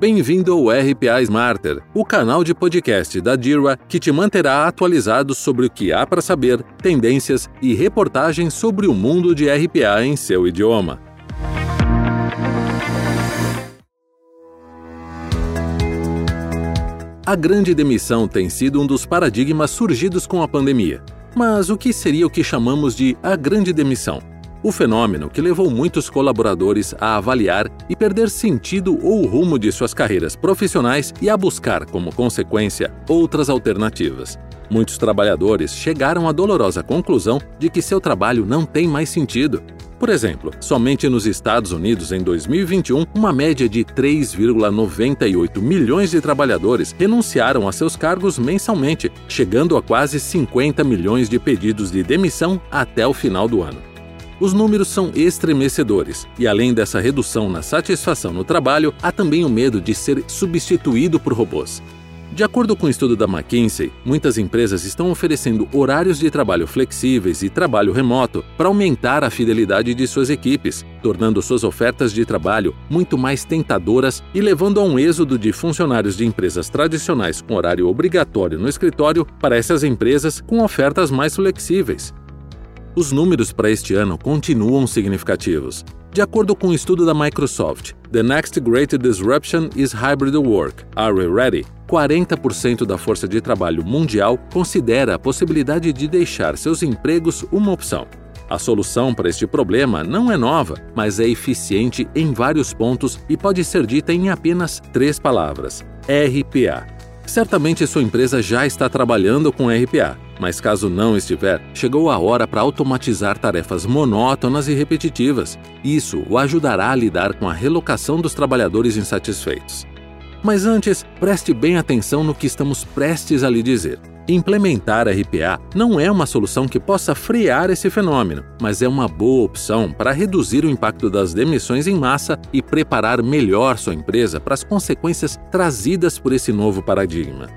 Bem-vindo ao RPA Smarter, o canal de podcast da DIRA que te manterá atualizado sobre o que há para saber, tendências e reportagens sobre o mundo de RPA em seu idioma. A grande demissão tem sido um dos paradigmas surgidos com a pandemia. Mas o que seria o que chamamos de a grande demissão? O fenômeno que levou muitos colaboradores a avaliar e perder sentido ou rumo de suas carreiras profissionais e a buscar, como consequência, outras alternativas. Muitos trabalhadores chegaram à dolorosa conclusão de que seu trabalho não tem mais sentido. Por exemplo, somente nos Estados Unidos, em 2021, uma média de 3,98 milhões de trabalhadores renunciaram a seus cargos mensalmente, chegando a quase 50 milhões de pedidos de demissão até o final do ano. Os números são estremecedores, e além dessa redução na satisfação no trabalho, há também o medo de ser substituído por robôs. De acordo com o um estudo da McKinsey, muitas empresas estão oferecendo horários de trabalho flexíveis e trabalho remoto para aumentar a fidelidade de suas equipes, tornando suas ofertas de trabalho muito mais tentadoras e levando a um êxodo de funcionários de empresas tradicionais com horário obrigatório no escritório para essas empresas com ofertas mais flexíveis. Os números para este ano continuam significativos. De acordo com um estudo da Microsoft, The Next Great Disruption is Hybrid Work. Are we ready? 40% da força de trabalho mundial considera a possibilidade de deixar seus empregos uma opção. A solução para este problema não é nova, mas é eficiente em vários pontos e pode ser dita em apenas três palavras: RPA. Certamente sua empresa já está trabalhando com RPA mas caso não estiver, chegou a hora para automatizar tarefas monótonas e repetitivas. Isso o ajudará a lidar com a relocação dos trabalhadores insatisfeitos. Mas antes, preste bem atenção no que estamos prestes a lhe dizer. Implementar RPA não é uma solução que possa frear esse fenômeno, mas é uma boa opção para reduzir o impacto das demissões em massa e preparar melhor sua empresa para as consequências trazidas por esse novo paradigma.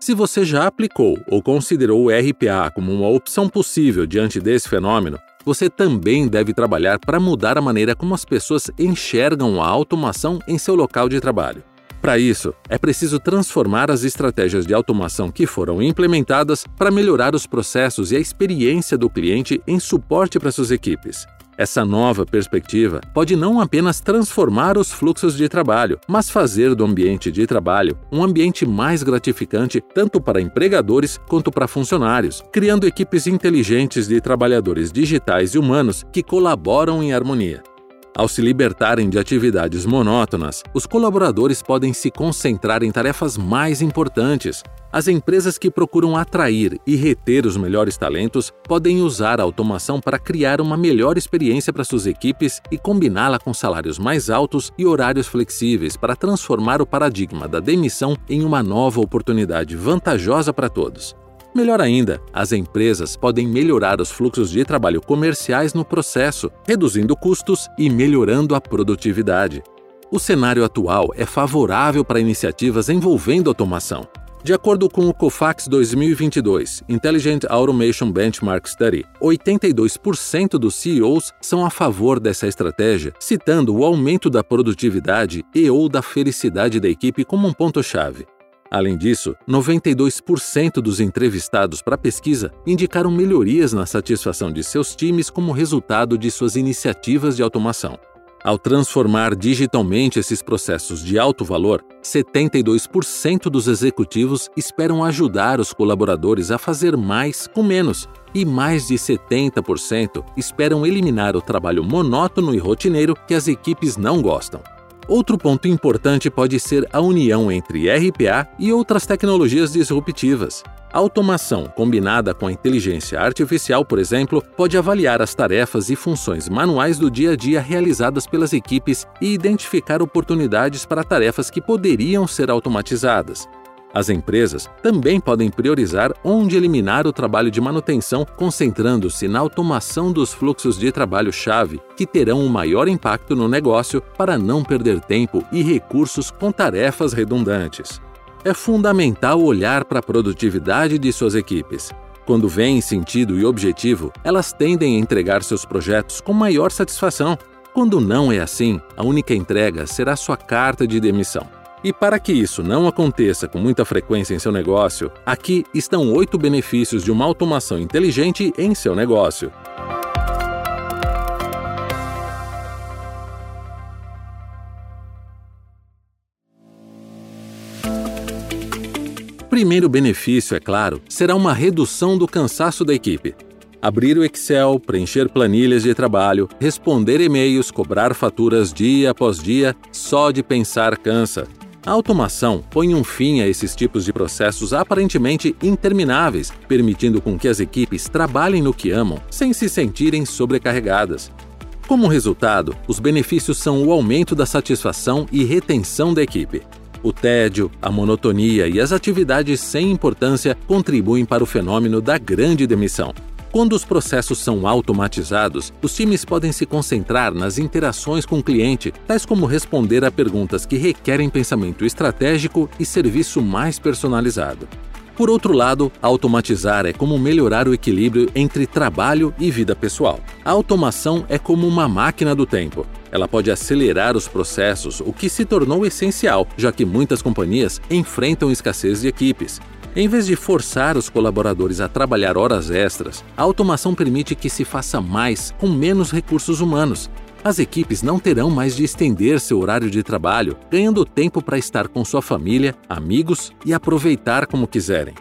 Se você já aplicou ou considerou o RPA como uma opção possível diante desse fenômeno, você também deve trabalhar para mudar a maneira como as pessoas enxergam a automação em seu local de trabalho. Para isso, é preciso transformar as estratégias de automação que foram implementadas para melhorar os processos e a experiência do cliente em suporte para suas equipes. Essa nova perspectiva pode não apenas transformar os fluxos de trabalho, mas fazer do ambiente de trabalho um ambiente mais gratificante tanto para empregadores quanto para funcionários, criando equipes inteligentes de trabalhadores digitais e humanos que colaboram em harmonia. Ao se libertarem de atividades monótonas, os colaboradores podem se concentrar em tarefas mais importantes. As empresas que procuram atrair e reter os melhores talentos podem usar a automação para criar uma melhor experiência para suas equipes e combiná-la com salários mais altos e horários flexíveis para transformar o paradigma da demissão em uma nova oportunidade vantajosa para todos. Melhor ainda, as empresas podem melhorar os fluxos de trabalho comerciais no processo, reduzindo custos e melhorando a produtividade. O cenário atual é favorável para iniciativas envolvendo automação. De acordo com o COFAX 2022 Intelligent Automation Benchmark Study, 82% dos CEOs são a favor dessa estratégia, citando o aumento da produtividade e ou da felicidade da equipe como um ponto-chave. Além disso, 92% dos entrevistados para a pesquisa indicaram melhorias na satisfação de seus times como resultado de suas iniciativas de automação. Ao transformar digitalmente esses processos de alto valor, 72% dos executivos esperam ajudar os colaboradores a fazer mais com menos, e mais de 70% esperam eliminar o trabalho monótono e rotineiro que as equipes não gostam. Outro ponto importante pode ser a união entre RPA e outras tecnologias disruptivas. A automação, combinada com a inteligência artificial, por exemplo, pode avaliar as tarefas e funções manuais do dia a dia realizadas pelas equipes e identificar oportunidades para tarefas que poderiam ser automatizadas. As empresas também podem priorizar onde eliminar o trabalho de manutenção, concentrando-se na automação dos fluxos de trabalho-chave, que terão um maior impacto no negócio para não perder tempo e recursos com tarefas redundantes. é fundamental olhar para a produtividade de suas equipes. Quando veem sentido e objetivo, elas tendem a entregar seus projetos com maior satisfação. Quando não é assim, a única entrega será sua carta de demissão. E para que isso não aconteça com muita frequência em seu negócio, aqui estão oito benefícios de uma automação inteligente em seu negócio. Primeiro benefício, é claro, será uma redução do cansaço da equipe. Abrir o Excel, preencher planilhas de trabalho, responder e-mails, cobrar faturas dia após dia, só de pensar cansa. A automação põe um fim a esses tipos de processos aparentemente intermináveis, permitindo com que as equipes trabalhem no que amam sem se sentirem sobrecarregadas. Como resultado, os benefícios são o aumento da satisfação e retenção da equipe. O tédio, a monotonia e as atividades sem importância contribuem para o fenômeno da grande demissão. Quando os processos são automatizados, os times podem se concentrar nas interações com o cliente, tais como responder a perguntas que requerem pensamento estratégico e serviço mais personalizado. Por outro lado, automatizar é como melhorar o equilíbrio entre trabalho e vida pessoal. A automação é como uma máquina do tempo. Ela pode acelerar os processos, o que se tornou essencial, já que muitas companhias enfrentam escassez de equipes. Em vez de forçar os colaboradores a trabalhar horas extras, a automação permite que se faça mais com menos recursos humanos. As equipes não terão mais de estender seu horário de trabalho, ganhando tempo para estar com sua família, amigos e aproveitar como quiserem.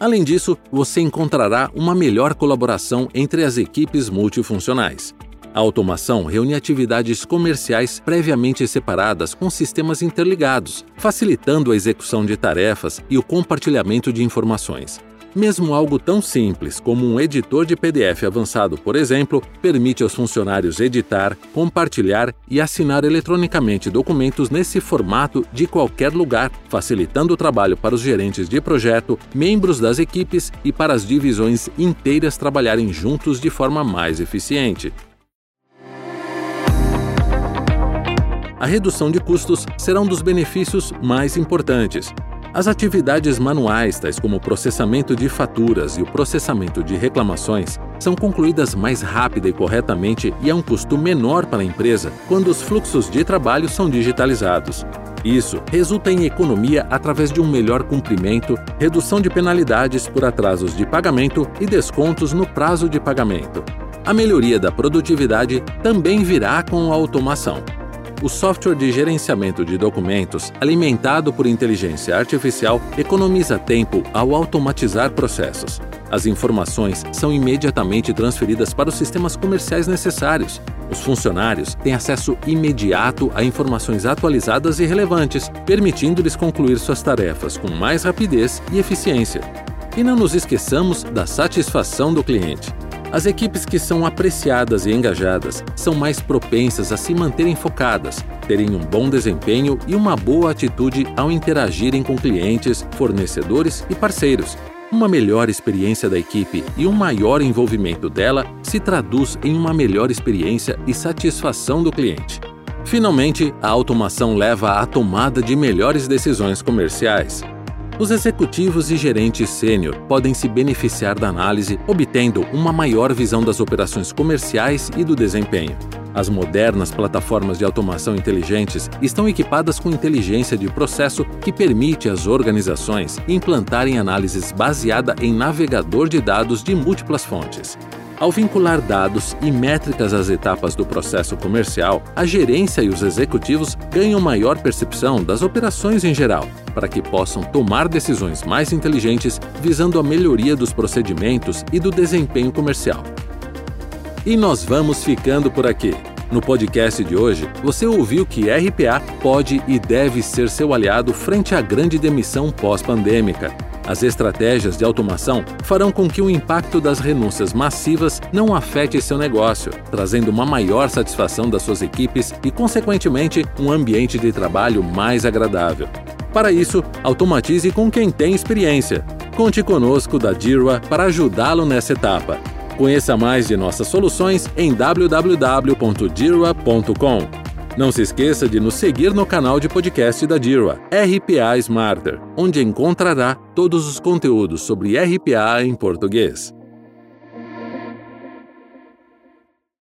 Além disso, você encontrará uma melhor colaboração entre as equipes multifuncionais. A automação reúne atividades comerciais previamente separadas com sistemas interligados, facilitando a execução de tarefas e o compartilhamento de informações. Mesmo algo tão simples como um editor de PDF avançado, por exemplo, permite aos funcionários editar, compartilhar e assinar eletronicamente documentos nesse formato de qualquer lugar, facilitando o trabalho para os gerentes de projeto, membros das equipes e para as divisões inteiras trabalharem juntos de forma mais eficiente. A redução de custos será um dos benefícios mais importantes, as atividades manuais, tais como o processamento de faturas e o processamento de reclamações, são concluídas mais rápida e corretamente e a um custo menor para a empresa quando os fluxos de trabalho são digitalizados. Isso resulta em economia através de um melhor cumprimento, redução de penalidades por atrasos de pagamento e descontos no prazo de pagamento. A melhoria da produtividade também virá com a automação o software de gerenciamento de documentos, alimentado por inteligência artificial, economiza tempo ao automatizar processos. As informações são imediatamente transferidas para os sistemas comerciais necessários. Os funcionários têm acesso imediato a informações atualizadas e relevantes, permitindo-lhes concluir suas tarefas com mais rapidez e eficiência. E não nos esqueçamos da satisfação do cliente. As equipes que são apreciadas e engajadas são mais propensas a se manterem focadas, terem um bom desempenho e uma boa atitude ao interagirem com clientes, fornecedores e parceiros. Uma melhor experiência da equipe e um maior envolvimento dela se traduz em uma melhor experiência e satisfação do cliente. Finalmente, a automação leva à tomada de melhores decisões comerciais. Os executivos e gerentes sênior podem se beneficiar da análise, obtendo uma maior visão das operações comerciais e do desempenho. As modernas plataformas de automação inteligentes estão equipadas com inteligência de processo que permite às organizações implantarem análises baseada em navegador de dados de múltiplas fontes. Ao vincular dados e métricas às etapas do processo comercial, a gerência e os executivos ganham maior percepção das operações em geral, para que possam tomar decisões mais inteligentes visando a melhoria dos procedimentos e do desempenho comercial. E nós vamos ficando por aqui. No podcast de hoje, você ouviu que RPA pode e deve ser seu aliado frente à grande demissão pós-pandêmica as estratégias de automação farão com que o impacto das renúncias massivas não afete seu negócio, trazendo uma maior satisfação das suas equipes e, consequentemente, um ambiente de trabalho mais agradável. Para isso, automatize com quem tem experiência. Conte conosco da Dirwa para ajudá-lo nessa etapa. Conheça mais de nossas soluções em www.dirwa.com. Não se esqueça de nos seguir no canal de podcast da DIRWA, RPA Smarter, onde encontrará todos os conteúdos sobre RPA em português.